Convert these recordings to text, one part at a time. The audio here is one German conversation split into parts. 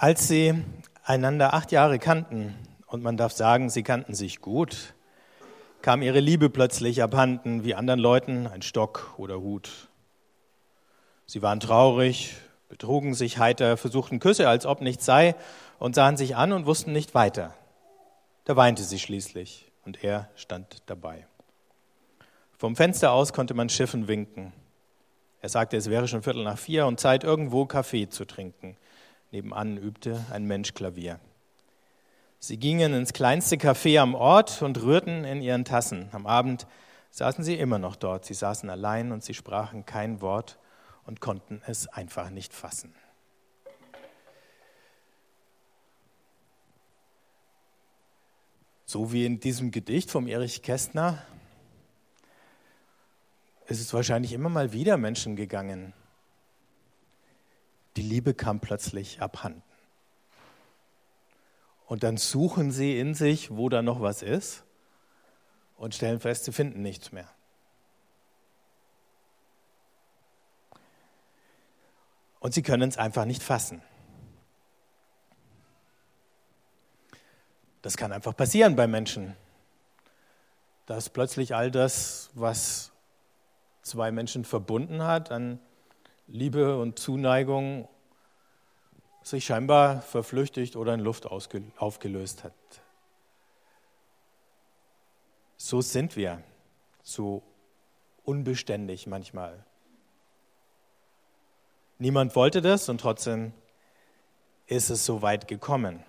Als sie einander acht Jahre kannten, und man darf sagen, sie kannten sich gut, kam ihre Liebe plötzlich abhanden, wie anderen Leuten ein Stock oder Hut. Sie waren traurig, betrugen sich heiter, versuchten Küsse, als ob nichts sei, und sahen sich an und wussten nicht weiter. Da weinte sie schließlich, und er stand dabei. Vom Fenster aus konnte man Schiffen winken. Er sagte, es wäre schon Viertel nach vier und Zeit, irgendwo Kaffee zu trinken. Nebenan übte ein Mensch Klavier. Sie gingen ins kleinste Café am Ort und rührten in ihren Tassen. Am Abend saßen sie immer noch dort. Sie saßen allein und sie sprachen kein Wort und konnten es einfach nicht fassen. So wie in diesem Gedicht vom Erich Kästner ist es wahrscheinlich immer mal wieder Menschen gegangen, die Liebe kam plötzlich abhanden. Und dann suchen sie in sich, wo da noch was ist und stellen fest, sie finden nichts mehr. Und sie können es einfach nicht fassen. Das kann einfach passieren bei Menschen, dass plötzlich all das, was zwei Menschen verbunden hat an Liebe und Zuneigung sich scheinbar verflüchtigt oder in Luft aufgelöst hat. So sind wir, so unbeständig manchmal. Niemand wollte das und trotzdem ist es so weit gekommen.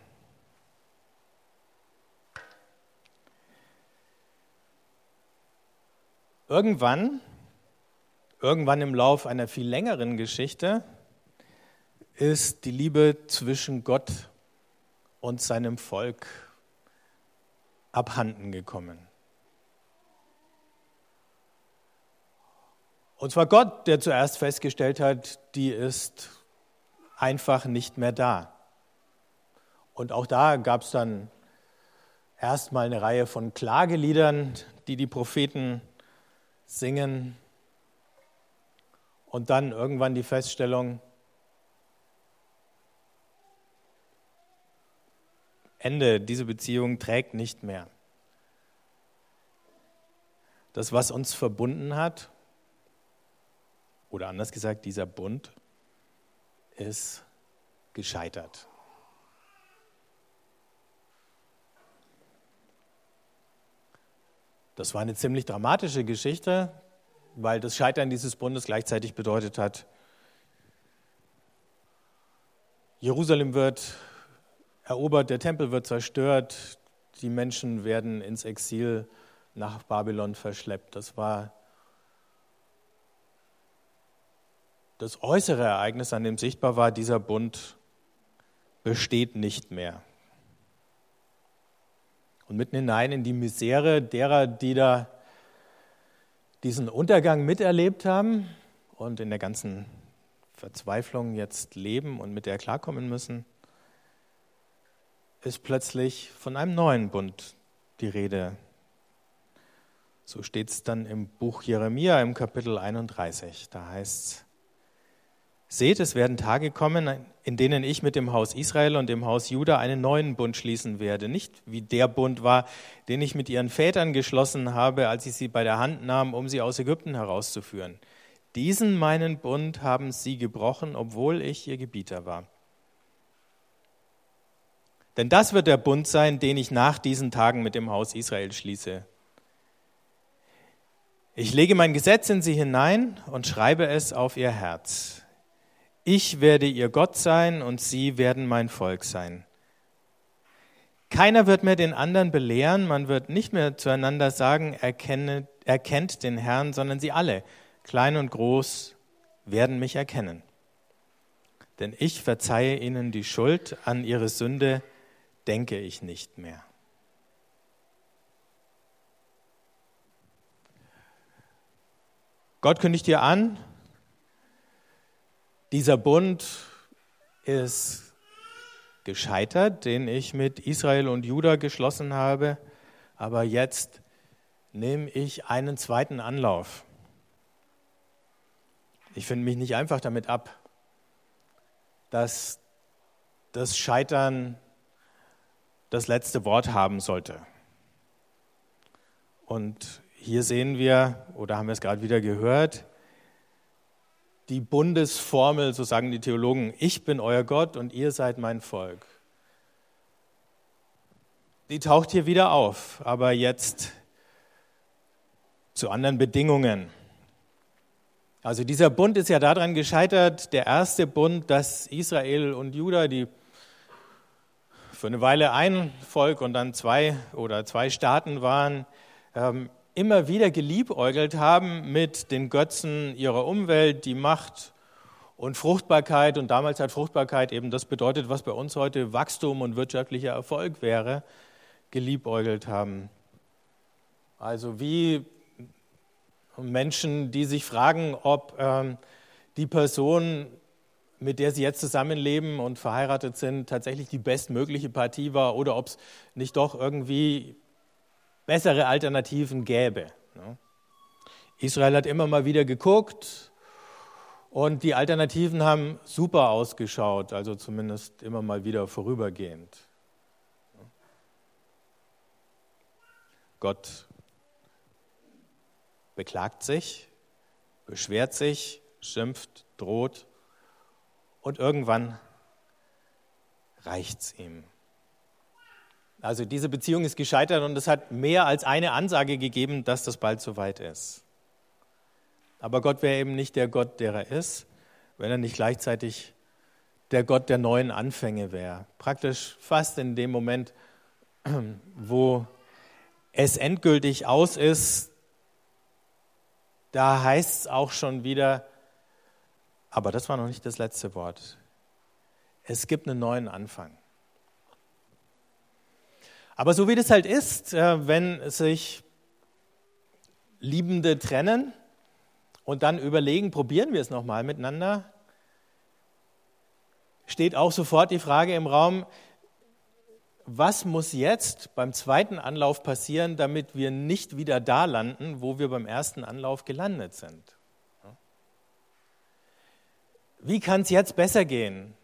Irgendwann Irgendwann im Lauf einer viel längeren Geschichte ist die Liebe zwischen Gott und seinem Volk abhanden gekommen. Und zwar Gott, der zuerst festgestellt hat, die ist einfach nicht mehr da. Und auch da gab es dann erstmal eine Reihe von Klageliedern, die die Propheten singen. Und dann irgendwann die Feststellung, Ende, diese Beziehung trägt nicht mehr. Das, was uns verbunden hat, oder anders gesagt, dieser Bund ist gescheitert. Das war eine ziemlich dramatische Geschichte weil das Scheitern dieses Bundes gleichzeitig bedeutet hat, Jerusalem wird erobert, der Tempel wird zerstört, die Menschen werden ins Exil nach Babylon verschleppt. Das war das äußere Ereignis, an dem sichtbar war, dieser Bund besteht nicht mehr. Und mitten hinein in die Misere derer, die da diesen Untergang miterlebt haben und in der ganzen Verzweiflung jetzt leben und mit der klarkommen müssen, ist plötzlich von einem neuen Bund die Rede. So steht es dann im Buch Jeremia im Kapitel 31. Da heißt es, Seht, es werden Tage kommen, in denen ich mit dem Haus Israel und dem Haus Juda einen neuen Bund schließen werde. Nicht wie der Bund war, den ich mit ihren Vätern geschlossen habe, als ich sie bei der Hand nahm, um sie aus Ägypten herauszuführen. Diesen meinen Bund haben sie gebrochen, obwohl ich ihr Gebieter war. Denn das wird der Bund sein, den ich nach diesen Tagen mit dem Haus Israel schließe. Ich lege mein Gesetz in sie hinein und schreibe es auf ihr Herz. Ich werde ihr Gott sein und sie werden mein Volk sein. Keiner wird mehr den anderen belehren, man wird nicht mehr zueinander sagen, erkenne, erkennt den Herrn, sondern sie alle, klein und groß, werden mich erkennen. Denn ich verzeihe ihnen die Schuld, an ihre Sünde denke ich nicht mehr. Gott kündigt dir an, dieser Bund ist gescheitert, den ich mit Israel und Juda geschlossen habe, aber jetzt nehme ich einen zweiten Anlauf. Ich finde mich nicht einfach damit ab, dass das Scheitern das letzte Wort haben sollte. Und hier sehen wir, oder haben wir es gerade wieder gehört, die Bundesformel, so sagen die Theologen, ich bin euer Gott und ihr seid mein Volk. Die taucht hier wieder auf, aber jetzt zu anderen Bedingungen. Also dieser Bund ist ja daran gescheitert, der erste Bund, dass Israel und Juda, die für eine Weile ein Volk und dann zwei oder zwei Staaten waren, ähm, immer wieder geliebäugelt haben mit den Götzen ihrer Umwelt, die Macht und Fruchtbarkeit. Und damals hat Fruchtbarkeit eben das bedeutet, was bei uns heute Wachstum und wirtschaftlicher Erfolg wäre, geliebäugelt haben. Also wie Menschen, die sich fragen, ob ähm, die Person, mit der sie jetzt zusammenleben und verheiratet sind, tatsächlich die bestmögliche Partie war oder ob es nicht doch irgendwie bessere Alternativen gäbe. Ne? Israel hat immer mal wieder geguckt und die Alternativen haben super ausgeschaut, also zumindest immer mal wieder vorübergehend. Gott beklagt sich, beschwert sich, schimpft, droht und irgendwann reicht es ihm. Also diese Beziehung ist gescheitert und es hat mehr als eine Ansage gegeben, dass das bald soweit ist. Aber Gott wäre eben nicht der Gott, der er ist, wenn er nicht gleichzeitig der Gott der neuen Anfänge wäre. Praktisch fast in dem Moment, wo es endgültig aus ist, da heißt es auch schon wieder, aber das war noch nicht das letzte Wort. Es gibt einen neuen Anfang. Aber so wie das halt ist, äh, wenn sich Liebende trennen und dann überlegen, probieren wir es nochmal miteinander, steht auch sofort die Frage im Raum, was muss jetzt beim zweiten Anlauf passieren, damit wir nicht wieder da landen, wo wir beim ersten Anlauf gelandet sind? Wie kann es jetzt besser gehen?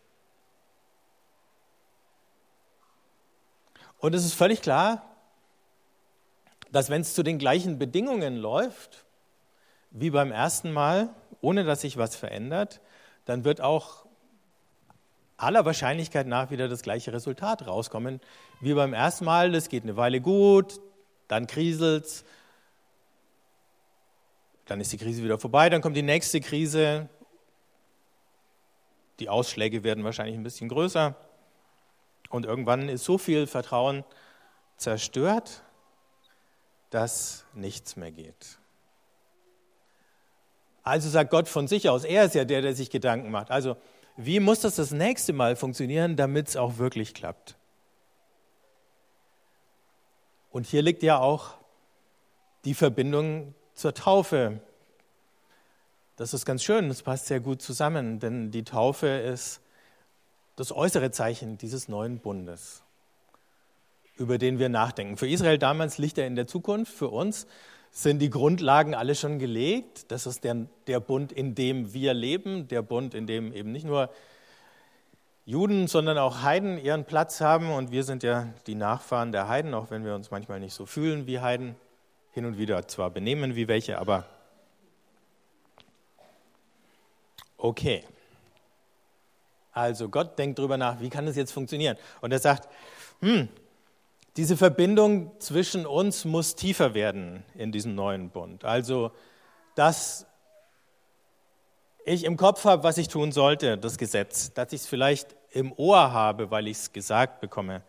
Und es ist völlig klar, dass wenn es zu den gleichen Bedingungen läuft wie beim ersten Mal, ohne dass sich was verändert, dann wird auch aller Wahrscheinlichkeit nach wieder das gleiche Resultat rauskommen wie beim ersten Mal. Das geht eine Weile gut, dann kriselt es, dann ist die Krise wieder vorbei, dann kommt die nächste Krise. Die Ausschläge werden wahrscheinlich ein bisschen größer. Und irgendwann ist so viel Vertrauen zerstört, dass nichts mehr geht. Also sagt Gott von sich aus, er ist ja der, der sich Gedanken macht. Also wie muss das das nächste Mal funktionieren, damit es auch wirklich klappt? Und hier liegt ja auch die Verbindung zur Taufe. Das ist ganz schön, das passt sehr gut zusammen, denn die Taufe ist das äußere Zeichen dieses neuen Bundes, über den wir nachdenken. Für Israel damals liegt er in der Zukunft, für uns sind die Grundlagen alle schon gelegt. Das ist der, der Bund, in dem wir leben, der Bund, in dem eben nicht nur Juden, sondern auch Heiden ihren Platz haben. Und wir sind ja die Nachfahren der Heiden, auch wenn wir uns manchmal nicht so fühlen wie Heiden, hin und wieder zwar benehmen wie welche, aber okay. Also Gott denkt darüber nach, wie kann das jetzt funktionieren? Und er sagt, hm, diese Verbindung zwischen uns muss tiefer werden in diesem neuen Bund. Also, dass ich im Kopf habe, was ich tun sollte, das Gesetz, dass ich es vielleicht im Ohr habe, weil ich es gesagt bekomme,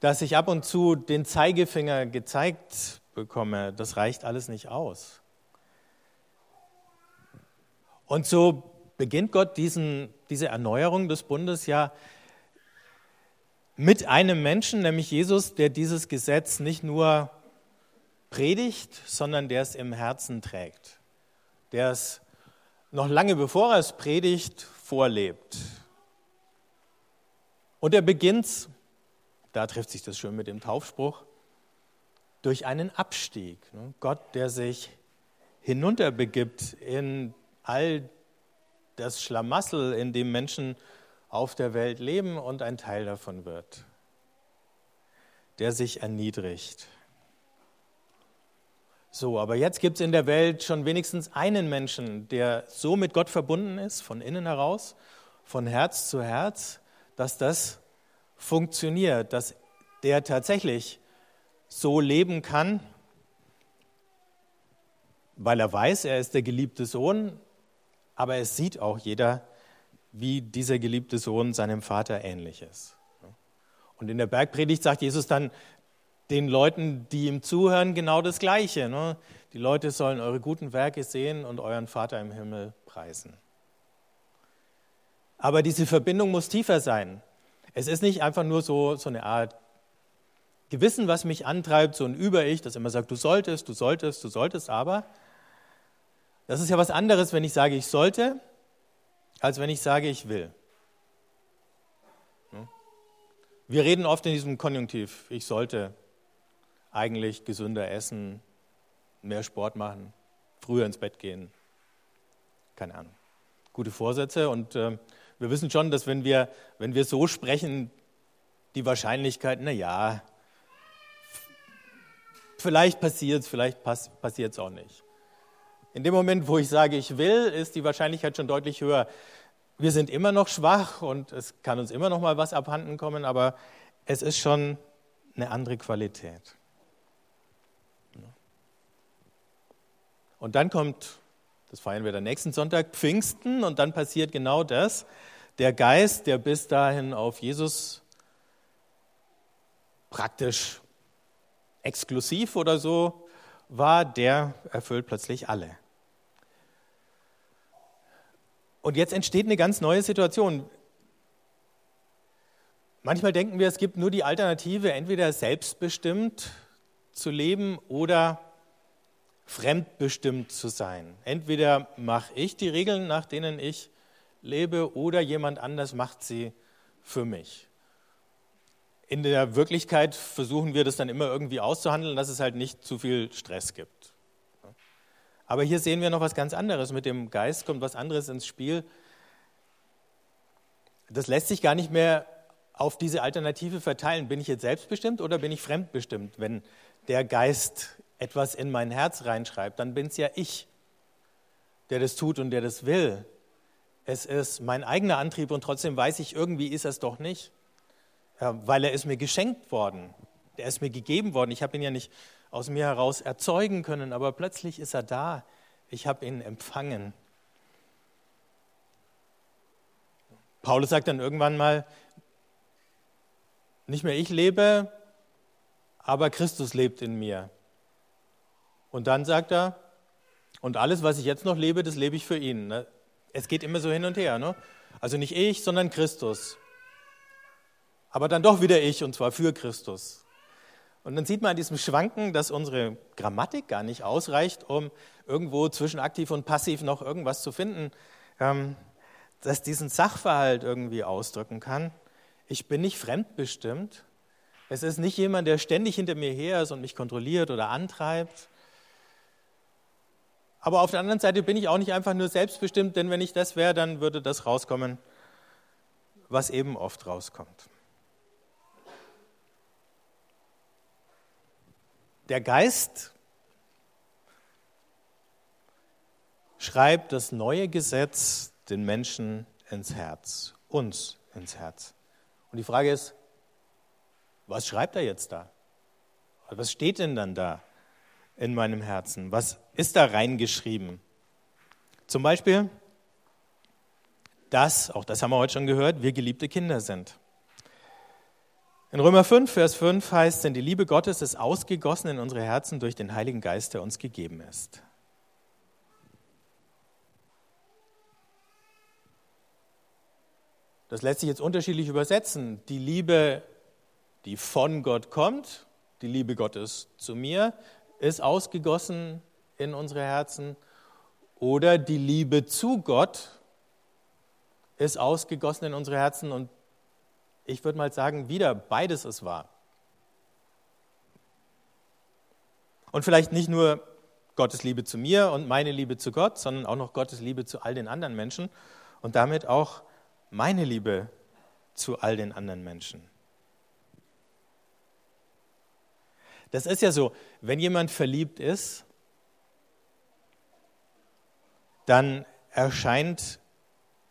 dass ich ab und zu den Zeigefinger gezeigt bekomme, das reicht alles nicht aus. Und so beginnt Gott diesen, diese Erneuerung des Bundes ja mit einem Menschen, nämlich Jesus, der dieses Gesetz nicht nur predigt, sondern der es im Herzen trägt, der es noch lange bevor er es predigt, vorlebt. Und er beginnt, da trifft sich das schön mit dem Taufspruch, durch einen Abstieg. Gott, der sich hinunterbegibt in all das Schlamassel, in dem Menschen auf der Welt leben und ein Teil davon wird, der sich erniedrigt. So, aber jetzt gibt es in der Welt schon wenigstens einen Menschen, der so mit Gott verbunden ist, von innen heraus, von Herz zu Herz, dass das funktioniert, dass der tatsächlich so leben kann, weil er weiß, er ist der geliebte Sohn, aber es sieht auch jeder, wie dieser geliebte Sohn seinem Vater ähnlich ist. Und in der Bergpredigt sagt Jesus dann den Leuten, die ihm zuhören, genau das Gleiche. Ne? Die Leute sollen eure guten Werke sehen und euren Vater im Himmel preisen. Aber diese Verbindung muss tiefer sein. Es ist nicht einfach nur so, so eine Art Gewissen, was mich antreibt, so ein Über-Ich, das immer sagt, du solltest, du solltest, du solltest, aber das ist ja was anderes, wenn ich sage, ich sollte, als wenn ich sage, ich will. Hm? Wir reden oft in diesem Konjunktiv, ich sollte eigentlich gesünder essen, mehr Sport machen, früher ins Bett gehen. Keine Ahnung. Gute Vorsätze und äh, wir wissen schon, dass wenn wir, wenn wir so sprechen, die Wahrscheinlichkeit, na ja, vielleicht passiert es, vielleicht pass, passiert es auch nicht. In dem Moment, wo ich sage, ich will, ist die Wahrscheinlichkeit schon deutlich höher. Wir sind immer noch schwach und es kann uns immer noch mal was abhanden kommen, aber es ist schon eine andere Qualität. Und dann kommt, das feiern wir dann nächsten Sonntag, Pfingsten und dann passiert genau das. Der Geist, der bis dahin auf Jesus praktisch exklusiv oder so war, der erfüllt plötzlich alle. Und jetzt entsteht eine ganz neue Situation. Manchmal denken wir, es gibt nur die Alternative, entweder selbstbestimmt zu leben oder fremdbestimmt zu sein. Entweder mache ich die Regeln, nach denen ich lebe, oder jemand anders macht sie für mich. In der Wirklichkeit versuchen wir das dann immer irgendwie auszuhandeln, dass es halt nicht zu viel Stress gibt. Aber hier sehen wir noch was ganz anderes. Mit dem Geist kommt was anderes ins Spiel. Das lässt sich gar nicht mehr auf diese Alternative verteilen. Bin ich jetzt selbstbestimmt oder bin ich fremdbestimmt? Wenn der Geist etwas in mein Herz reinschreibt, dann bin es ja ich, der das tut und der das will. Es ist mein eigener Antrieb und trotzdem weiß ich, irgendwie ist es doch nicht weil er ist mir geschenkt worden. Er ist mir gegeben worden. Ich habe ihn ja nicht aus mir heraus erzeugen können, aber plötzlich ist er da. Ich habe ihn empfangen. Paulus sagt dann irgendwann mal, nicht mehr ich lebe, aber Christus lebt in mir. Und dann sagt er, und alles, was ich jetzt noch lebe, das lebe ich für ihn. Ne? Es geht immer so hin und her. Ne? Also nicht ich, sondern Christus aber dann doch wieder ich und zwar für Christus. Und dann sieht man an diesem Schwanken, dass unsere Grammatik gar nicht ausreicht, um irgendwo zwischen aktiv und passiv noch irgendwas zu finden, ähm, das diesen Sachverhalt irgendwie ausdrücken kann. Ich bin nicht fremdbestimmt. Es ist nicht jemand, der ständig hinter mir her ist und mich kontrolliert oder antreibt. Aber auf der anderen Seite bin ich auch nicht einfach nur selbstbestimmt, denn wenn ich das wäre, dann würde das rauskommen, was eben oft rauskommt. Der Geist schreibt das neue Gesetz den Menschen ins Herz, uns ins Herz. Und die Frage ist, was schreibt er jetzt da? Was steht denn dann da in meinem Herzen? Was ist da reingeschrieben? Zum Beispiel, dass, auch das haben wir heute schon gehört, wir geliebte Kinder sind. In Römer 5, Vers 5 heißt, denn die Liebe Gottes ist ausgegossen in unsere Herzen durch den Heiligen Geist, der uns gegeben ist. Das lässt sich jetzt unterschiedlich übersetzen. Die Liebe, die von Gott kommt, die Liebe Gottes zu mir, ist ausgegossen in unsere Herzen. Oder die Liebe zu Gott ist ausgegossen in unsere Herzen und ich würde mal sagen, wieder beides ist wahr. Und vielleicht nicht nur Gottes Liebe zu mir und meine Liebe zu Gott, sondern auch noch Gottes Liebe zu all den anderen Menschen und damit auch meine Liebe zu all den anderen Menschen. Das ist ja so, wenn jemand verliebt ist, dann erscheint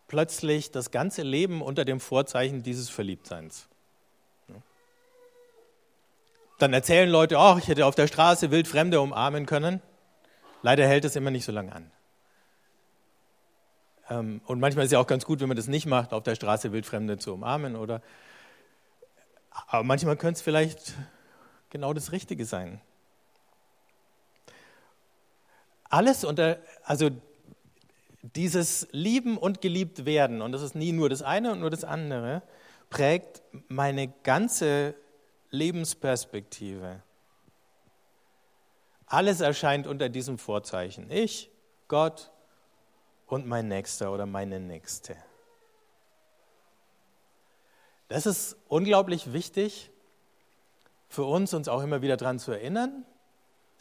plötzlich das ganze Leben unter dem Vorzeichen dieses Verliebtseins. Dann erzählen Leute, oh, ich hätte auf der Straße wild Fremde umarmen können. Leider hält es immer nicht so lange an. Ähm, und manchmal ist es ja auch ganz gut, wenn man das nicht macht, auf der Straße Wildfremde zu umarmen. Oder, aber manchmal könnte es vielleicht genau das Richtige sein. Alles unter, also dieses Lieben und geliebt werden, und das ist nie nur das eine und nur das andere, prägt meine ganze Lebensperspektive. Alles erscheint unter diesem Vorzeichen. Ich, Gott und mein Nächster oder meine Nächste. Das ist unglaublich wichtig für uns, uns auch immer wieder daran zu erinnern,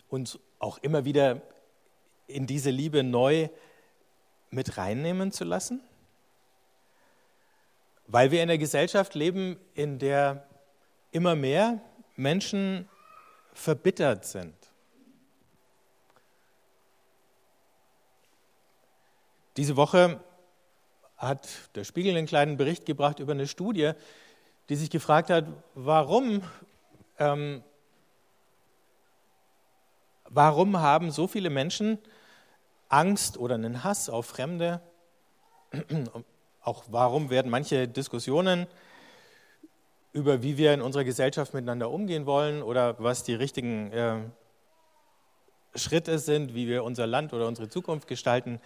uns auch immer wieder in diese Liebe neu mit reinnehmen zu lassen, weil wir in einer Gesellschaft leben, in der immer mehr Menschen verbittert sind. Diese Woche hat der Spiegel einen kleinen Bericht gebracht über eine Studie, die sich gefragt hat, warum, ähm, warum haben so viele Menschen Angst oder einen Hass auf Fremde? Auch warum werden manche Diskussionen über, wie wir in unserer Gesellschaft miteinander umgehen wollen oder was die richtigen äh, Schritte sind, wie wir unser Land oder unsere Zukunft gestalten,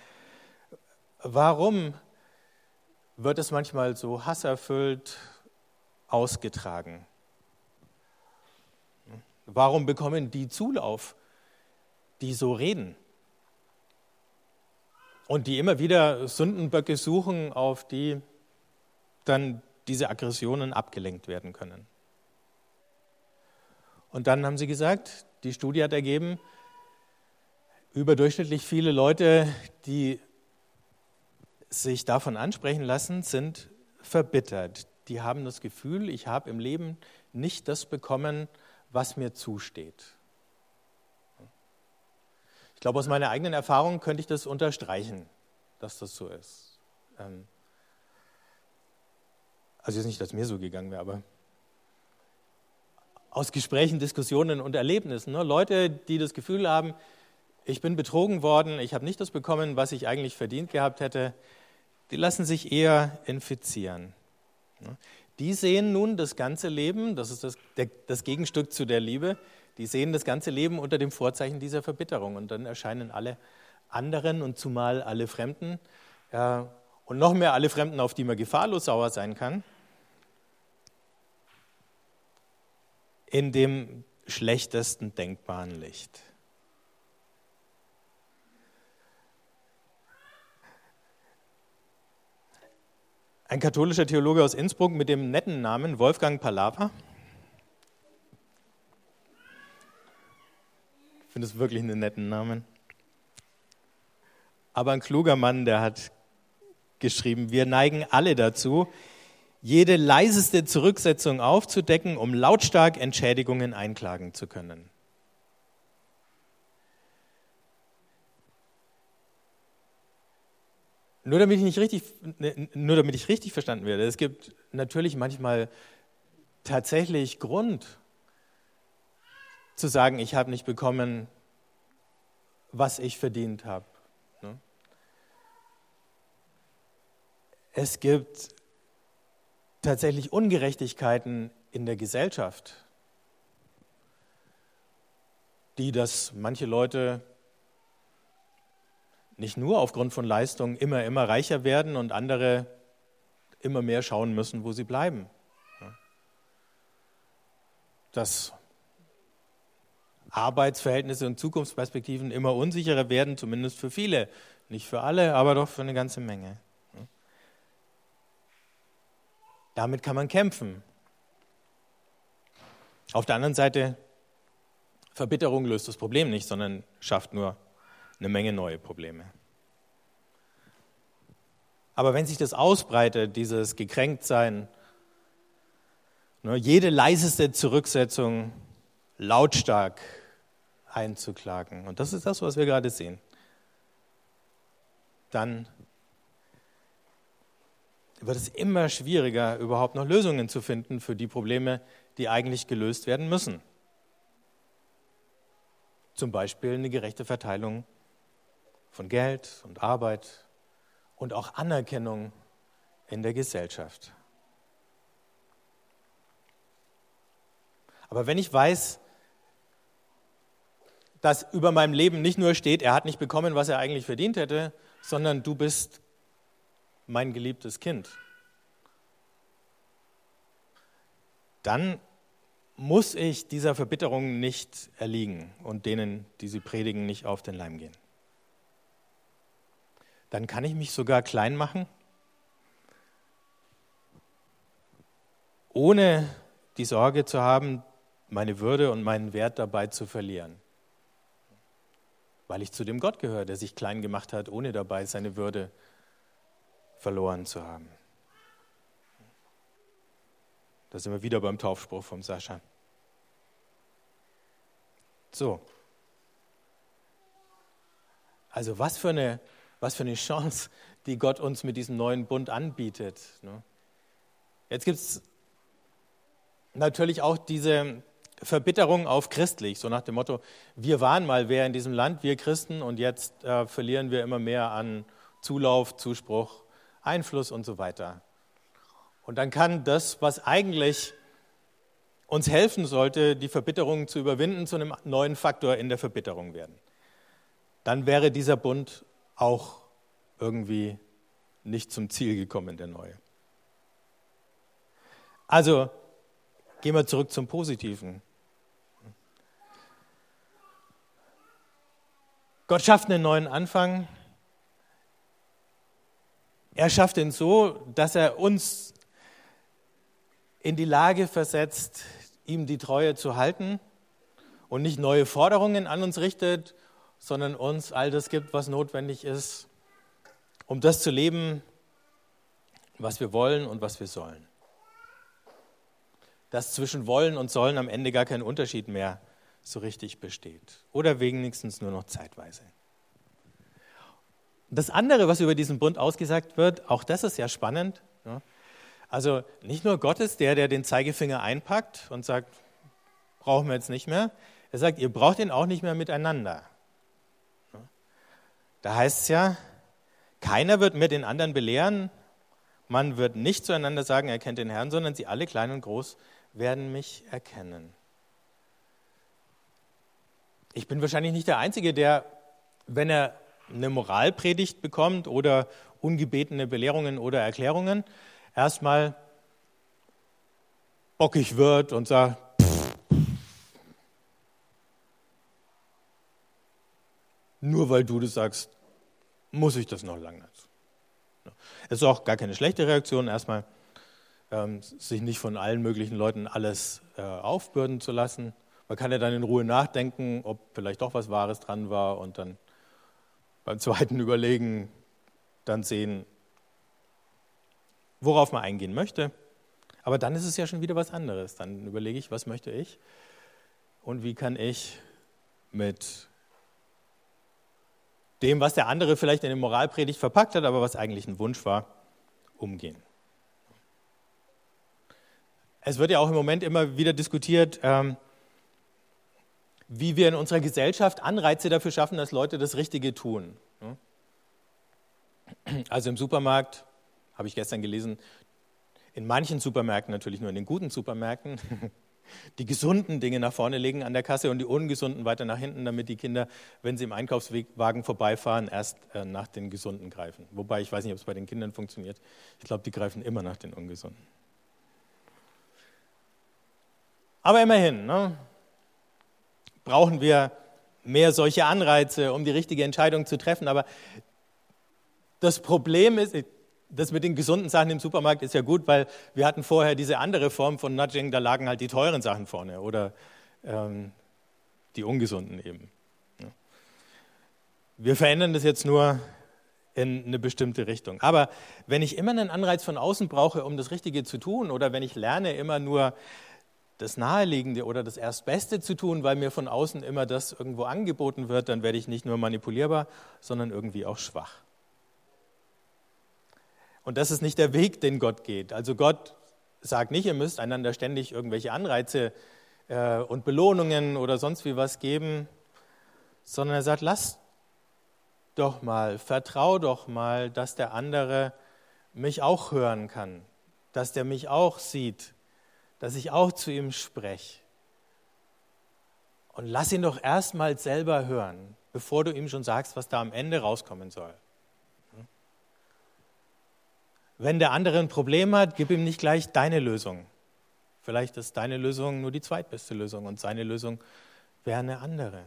Warum wird es manchmal so hasserfüllt ausgetragen? Warum bekommen die Zulauf, die so reden? Und die immer wieder Sündenböcke suchen, auf die dann diese Aggressionen abgelenkt werden können. Und dann haben sie gesagt, die Studie hat ergeben, überdurchschnittlich viele Leute, die sich davon ansprechen lassen, sind verbittert. Die haben das Gefühl, ich habe im Leben nicht das bekommen, was mir zusteht. Ich glaube, aus meiner eigenen Erfahrung könnte ich das unterstreichen, dass das so ist. Ähm, also jetzt nicht, dass mir so gegangen wäre, aber aus Gesprächen, Diskussionen und Erlebnissen. Ne? Leute, die das Gefühl haben, ich bin betrogen worden, ich habe nicht das bekommen, was ich eigentlich verdient gehabt hätte, die lassen sich eher infizieren. Die sehen nun das ganze Leben, das ist das, der, das Gegenstück zu der Liebe, die sehen das ganze Leben unter dem Vorzeichen dieser Verbitterung. Und dann erscheinen alle anderen und zumal alle Fremden ja, und noch mehr alle Fremden, auf die man gefahrlos sauer sein kann, in dem schlechtesten denkbaren Licht. Ein katholischer Theologe aus Innsbruck mit dem netten Namen Wolfgang Palapa. Ich finde es wirklich einen netten Namen. Aber ein kluger Mann, der hat geschrieben, wir neigen alle dazu, jede leiseste Zurücksetzung aufzudecken, um lautstark Entschädigungen einklagen zu können. Nur damit ich nicht richtig, ne, nur damit ich richtig verstanden werde, es gibt natürlich manchmal tatsächlich Grund zu sagen, ich habe nicht bekommen, was ich verdient habe. Ne? Es gibt tatsächlich Ungerechtigkeiten in der Gesellschaft, die das manche Leute nicht nur aufgrund von Leistungen immer, immer reicher werden und andere immer mehr schauen müssen, wo sie bleiben. Dass Arbeitsverhältnisse und Zukunftsperspektiven immer unsicherer werden, zumindest für viele. Nicht für alle, aber doch für eine ganze Menge. Damit kann man kämpfen. Auf der anderen Seite, Verbitterung löst das Problem nicht, sondern schafft nur eine Menge neue Probleme. Aber wenn sich das ausbreitet, dieses Gekränktsein ne, jede leiseste Zurücksetzung lautstark einzuklagen. Und das ist das, was wir gerade sehen. Dann wird es immer schwieriger, überhaupt noch Lösungen zu finden für die Probleme, die eigentlich gelöst werden müssen. Zum Beispiel eine gerechte Verteilung von Geld und Arbeit und auch Anerkennung in der Gesellschaft. Aber wenn ich weiß, dass über meinem Leben nicht nur steht, er hat nicht bekommen, was er eigentlich verdient hätte, sondern du bist mein geliebtes Kind, dann muss ich dieser Verbitterung nicht erliegen und denen, die sie predigen, nicht auf den Leim gehen. Dann kann ich mich sogar klein machen, ohne die Sorge zu haben, meine Würde und meinen Wert dabei zu verlieren. Weil ich zu dem Gott gehöre, der sich klein gemacht hat, ohne dabei seine Würde verloren zu haben. Da sind wir wieder beim Taufspruch vom Sascha. So. Also was für eine, was für eine Chance, die Gott uns mit diesem neuen Bund anbietet. Ne? Jetzt gibt es natürlich auch diese Verbitterung auf christlich, so nach dem Motto, wir waren mal wer in diesem Land, wir Christen, und jetzt äh, verlieren wir immer mehr an Zulauf, Zuspruch, Einfluss und so weiter. Und dann kann das, was eigentlich uns helfen sollte, die Verbitterung zu überwinden, zu einem neuen Faktor in der Verbitterung werden. Dann wäre dieser Bund auch irgendwie nicht zum Ziel gekommen, der neue. Also gehen wir zurück zum Positiven. Gott schafft einen neuen Anfang. Er schafft ihn so, dass er uns in die Lage versetzt, ihm die Treue zu halten und nicht neue Forderungen an uns richtet, sondern uns all das gibt, was notwendig ist, um das zu leben, was wir wollen und was wir sollen. Dass zwischen wollen und sollen am Ende gar kein Unterschied mehr so richtig besteht oder wenigstens nur noch zeitweise. Das andere, was über diesen Bund ausgesagt wird, auch das ist ja spannend. Also nicht nur Gott ist der, der den Zeigefinger einpackt und sagt, brauchen wir jetzt nicht mehr. Er sagt, ihr braucht ihn auch nicht mehr miteinander. Da heißt es ja, keiner wird mehr den anderen belehren, man wird nicht zueinander sagen, er kennt den Herrn, sondern sie alle, klein und groß, werden mich erkennen. Ich bin wahrscheinlich nicht der Einzige, der, wenn er eine Moralpredigt bekommt oder ungebetene Belehrungen oder Erklärungen, erstmal bockig wird und sagt, nur weil du das sagst, muss ich das noch lange. Es ist auch gar keine schlechte Reaktion, erstmal ähm, sich nicht von allen möglichen Leuten alles äh, aufbürden zu lassen. Man kann ja dann in Ruhe nachdenken, ob vielleicht doch was Wahres dran war und dann beim zweiten Überlegen dann sehen, worauf man eingehen möchte. Aber dann ist es ja schon wieder was anderes. Dann überlege ich, was möchte ich und wie kann ich mit dem, was der andere vielleicht in der Moralpredigt verpackt hat, aber was eigentlich ein Wunsch war, umgehen. Es wird ja auch im Moment immer wieder diskutiert, ähm, wie wir in unserer Gesellschaft Anreize dafür schaffen, dass Leute das Richtige tun. Also im Supermarkt habe ich gestern gelesen, in manchen Supermärkten, natürlich nur in den guten Supermärkten, die gesunden Dinge nach vorne legen an der Kasse und die ungesunden weiter nach hinten, damit die Kinder, wenn sie im Einkaufswagen vorbeifahren, erst äh, nach den gesunden greifen. Wobei ich weiß nicht, ob es bei den Kindern funktioniert. Ich glaube, die greifen immer nach den ungesunden. Aber immerhin ne, brauchen wir mehr solche Anreize, um die richtige Entscheidung zu treffen. Aber das Problem ist, das mit den gesunden Sachen im Supermarkt ist ja gut, weil wir hatten vorher diese andere Form von Nudging, da lagen halt die teuren Sachen vorne oder ähm, die ungesunden eben. Wir verändern das jetzt nur in eine bestimmte Richtung. Aber wenn ich immer einen Anreiz von außen brauche, um das Richtige zu tun, oder wenn ich lerne, immer nur das Naheliegende oder das Erstbeste zu tun, weil mir von außen immer das irgendwo angeboten wird, dann werde ich nicht nur manipulierbar, sondern irgendwie auch schwach. Und das ist nicht der Weg, den Gott geht. Also Gott sagt nicht, ihr müsst einander ständig irgendwelche Anreize äh, und Belohnungen oder sonst wie was geben, sondern er sagt, lasst doch mal, vertrau doch mal, dass der andere mich auch hören kann, dass der mich auch sieht, dass ich auch zu ihm spreche. Und lass ihn doch erst mal selber hören, bevor du ihm schon sagst, was da am Ende rauskommen soll. Wenn der andere ein Problem hat, gib ihm nicht gleich deine Lösung. Vielleicht ist deine Lösung nur die zweitbeste Lösung und seine Lösung wäre eine andere.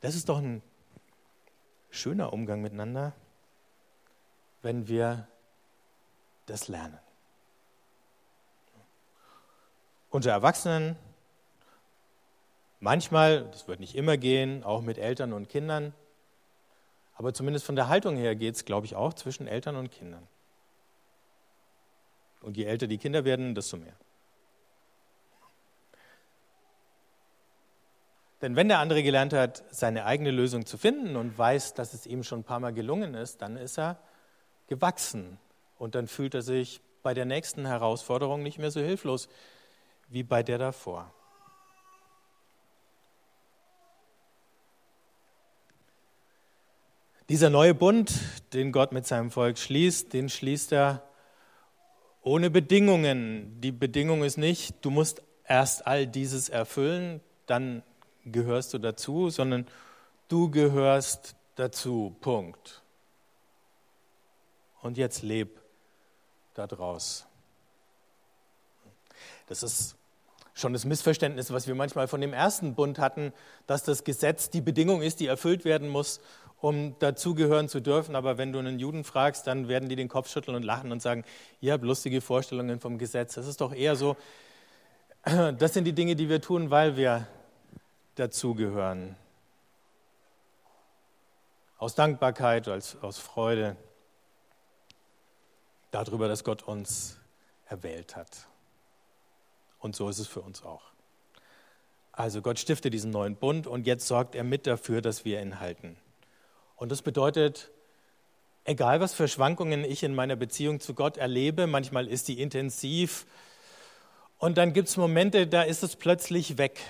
Das ist doch ein schöner Umgang miteinander, wenn wir das lernen. Unter Erwachsenen, manchmal, das wird nicht immer gehen, auch mit Eltern und Kindern, aber zumindest von der Haltung her geht es, glaube ich, auch zwischen Eltern und Kindern. Und je älter die Kinder werden, desto mehr. Denn wenn der andere gelernt hat, seine eigene Lösung zu finden und weiß, dass es ihm schon ein paar Mal gelungen ist, dann ist er gewachsen. Und dann fühlt er sich bei der nächsten Herausforderung nicht mehr so hilflos, wie bei der davor. Dieser neue Bund, den Gott mit seinem Volk schließt, den schließt er ohne Bedingungen. Die Bedingung ist nicht, du musst erst all dieses erfüllen, dann gehörst du dazu, sondern du gehörst dazu. Punkt. Und jetzt leb daraus. Das ist schon das Missverständnis, was wir manchmal von dem ersten Bund hatten, dass das Gesetz die Bedingung ist, die erfüllt werden muss, um dazugehören zu dürfen. Aber wenn du einen Juden fragst, dann werden die den Kopf schütteln und lachen und sagen, ihr habt lustige Vorstellungen vom Gesetz. Das ist doch eher so, das sind die Dinge, die wir tun, weil wir dazugehören. Aus Dankbarkeit, als, aus Freude darüber, dass Gott uns erwählt hat. Und so ist es für uns auch. Also Gott stiftet diesen neuen Bund und jetzt sorgt er mit dafür, dass wir ihn halten. Und das bedeutet, egal was für Schwankungen ich in meiner Beziehung zu Gott erlebe, manchmal ist die intensiv und dann gibt es Momente, da ist es plötzlich weg.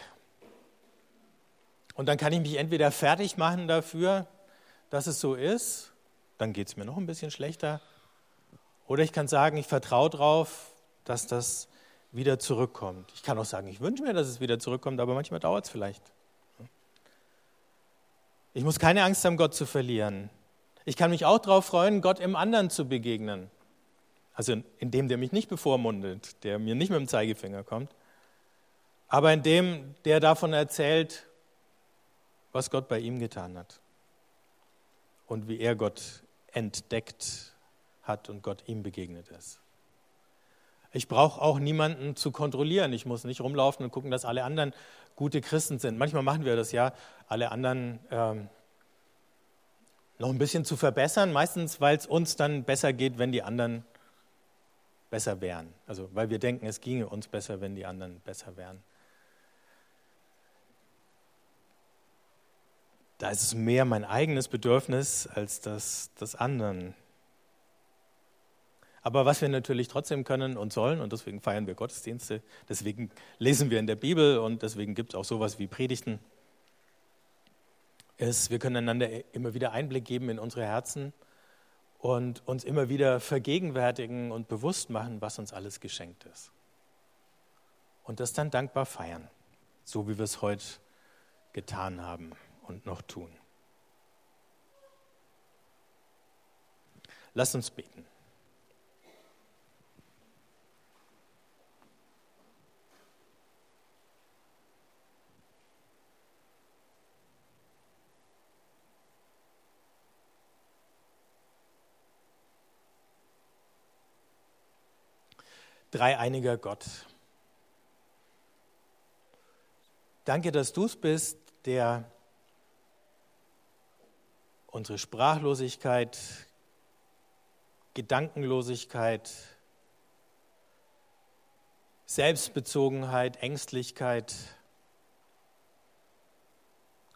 Und dann kann ich mich entweder fertig machen dafür, dass es so ist, dann geht es mir noch ein bisschen schlechter, oder ich kann sagen, ich vertraue darauf, dass das wieder zurückkommt. Ich kann auch sagen, ich wünsche mir, dass es wieder zurückkommt, aber manchmal dauert es vielleicht. Ich muss keine Angst haben, Gott zu verlieren. Ich kann mich auch darauf freuen, Gott im anderen zu begegnen. Also in dem, der mich nicht bevormundet, der mir nicht mit dem Zeigefinger kommt, aber in dem, der davon erzählt, was Gott bei ihm getan hat und wie er Gott entdeckt hat und Gott ihm begegnet ist. Ich brauche auch niemanden zu kontrollieren. Ich muss nicht rumlaufen und gucken, dass alle anderen gute Christen sind. Manchmal machen wir das ja, alle anderen ähm, noch ein bisschen zu verbessern. Meistens, weil es uns dann besser geht, wenn die anderen besser wären. Also weil wir denken, es ginge uns besser, wenn die anderen besser wären. Da ist es mehr mein eigenes Bedürfnis als das des anderen. Aber was wir natürlich trotzdem können und sollen, und deswegen feiern wir Gottesdienste, deswegen lesen wir in der Bibel und deswegen gibt es auch sowas wie Predigten, ist, wir können einander immer wieder Einblick geben in unsere Herzen und uns immer wieder vergegenwärtigen und bewusst machen, was uns alles geschenkt ist. Und das dann dankbar feiern, so wie wir es heute getan haben und noch tun. Lass uns beten. Dreieiniger Gott. Danke, dass du es bist, der unsere Sprachlosigkeit, Gedankenlosigkeit, Selbstbezogenheit, Ängstlichkeit,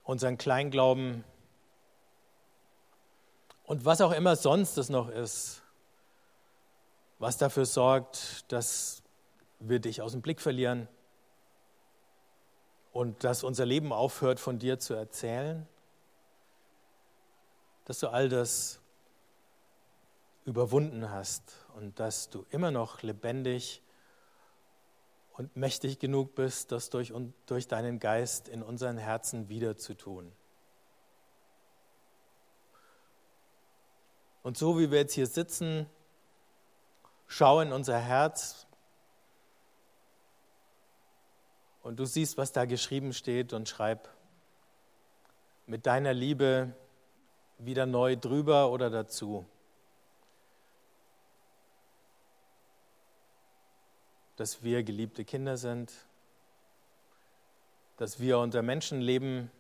unseren Kleinglauben und was auch immer sonst es noch ist, was dafür sorgt, dass wir dich aus dem Blick verlieren und dass unser Leben aufhört, von dir zu erzählen, dass du all das überwunden hast und dass du immer noch lebendig und mächtig genug bist, das durch, durch deinen Geist in unseren Herzen wiederzutun. Und so wie wir jetzt hier sitzen, schau in unser Herz und du siehst, was da geschrieben steht und schreib mit deiner Liebe wieder neu drüber oder dazu. dass wir geliebte Kinder sind, dass wir unter Menschen leben,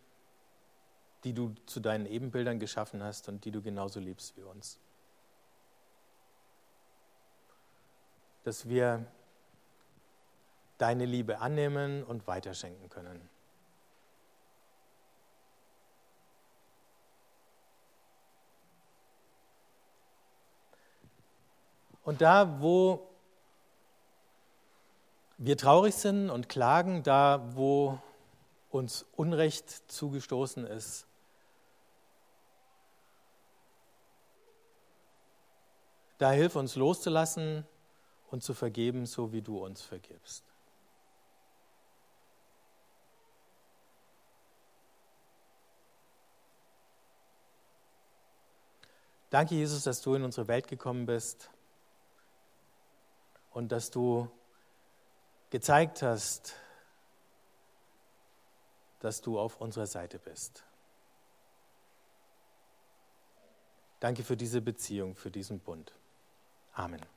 die du zu deinen Ebenbildern geschaffen hast und die du genauso liebst wie uns. Dass wir deine Liebe annehmen und weiterschenken können. Und da, wo wir traurig sind und klagen da, wo uns Unrecht zugestoßen ist. Da hilf uns loszulassen und zu vergeben, so wie du uns vergibst. Danke, Jesus, dass du in unsere Welt gekommen bist und dass du gezeigt hast, dass du auf unserer Seite bist. Danke für diese Beziehung, für diesen Bund. Amen.